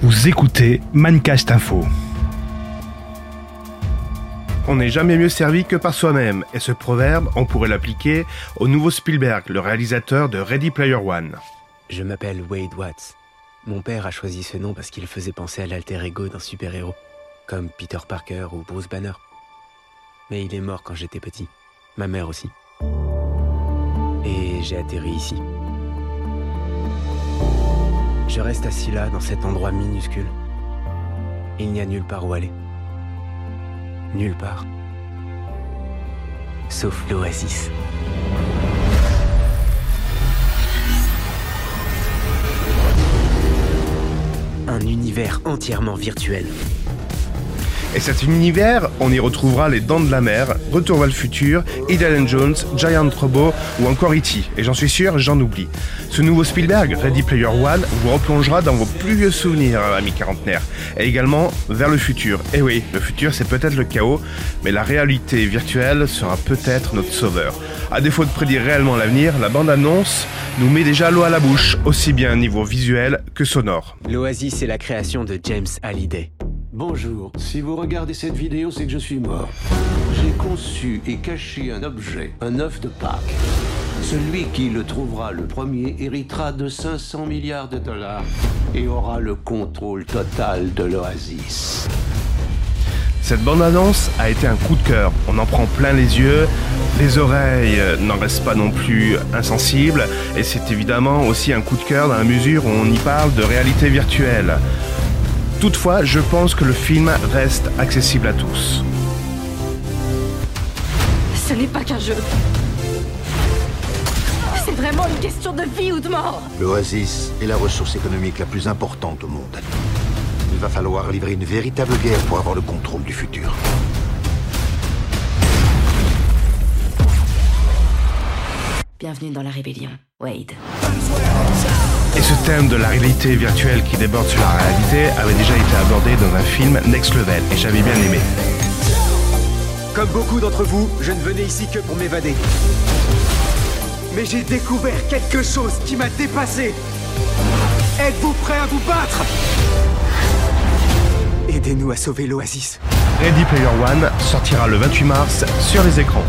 Vous écoutez Mancast Info. On n'est jamais mieux servi que par soi-même, et ce proverbe, on pourrait l'appliquer au nouveau Spielberg, le réalisateur de Ready Player One. Je m'appelle Wade Watts. Mon père a choisi ce nom parce qu'il faisait penser à l'alter ego d'un super-héros, comme Peter Parker ou Bruce Banner. Mais il est mort quand j'étais petit. Ma mère aussi. Et j'ai atterri ici. Je reste assis là, dans cet endroit minuscule. Il n'y a nulle part où aller. Nulle part. Sauf l'oasis. Un univers entièrement virtuel. Et cet univers, on y retrouvera les Dents de la Mer, Retour vers le futur, Indiana Jones, Giant Robot ou encore E.T. Et j'en suis sûr, j'en oublie. Ce nouveau Spielberg, Ready Player One, vous replongera dans vos plus vieux souvenirs, amis quarantenaires, et également vers le futur. Et oui, le futur c'est peut-être le chaos, mais la réalité virtuelle sera peut-être notre sauveur. À défaut de prédire réellement l'avenir, la bande-annonce nous met déjà l'eau à la bouche, aussi bien au niveau visuel que sonore. L'Oasis est la création de James Hallyday. Bonjour. Si vous regardez cette vidéo, c'est que je suis mort. J'ai conçu et caché un objet, un œuf de Pâques. Celui qui le trouvera le premier héritera de 500 milliards de dollars et aura le contrôle total de l'Oasis. Cette bande-annonce a été un coup de cœur. On en prend plein les yeux, les oreilles n'en restent pas non plus insensibles, et c'est évidemment aussi un coup de cœur dans la mesure où on y parle de réalité virtuelle. Toutefois, je pense que le film reste accessible à tous. Ce n'est pas qu'un jeu. C'est vraiment une question de vie ou de mort. L'Oasis est la ressource économique la plus importante au monde. Il va falloir livrer une véritable guerre pour avoir le contrôle du futur. Bienvenue dans la rébellion, Wade. Et ce thème de la réalité virtuelle qui déborde sur la réalité avait déjà été abordé dans un film Next Level, et j'avais bien aimé. Comme beaucoup d'entre vous, je ne venais ici que pour m'évader. Mais j'ai découvert quelque chose qui m'a dépassé. Êtes-vous prêts à vous battre? Aidez-nous à sauver l'Oasis. Ready Player One sortira le 28 mars sur les écrans.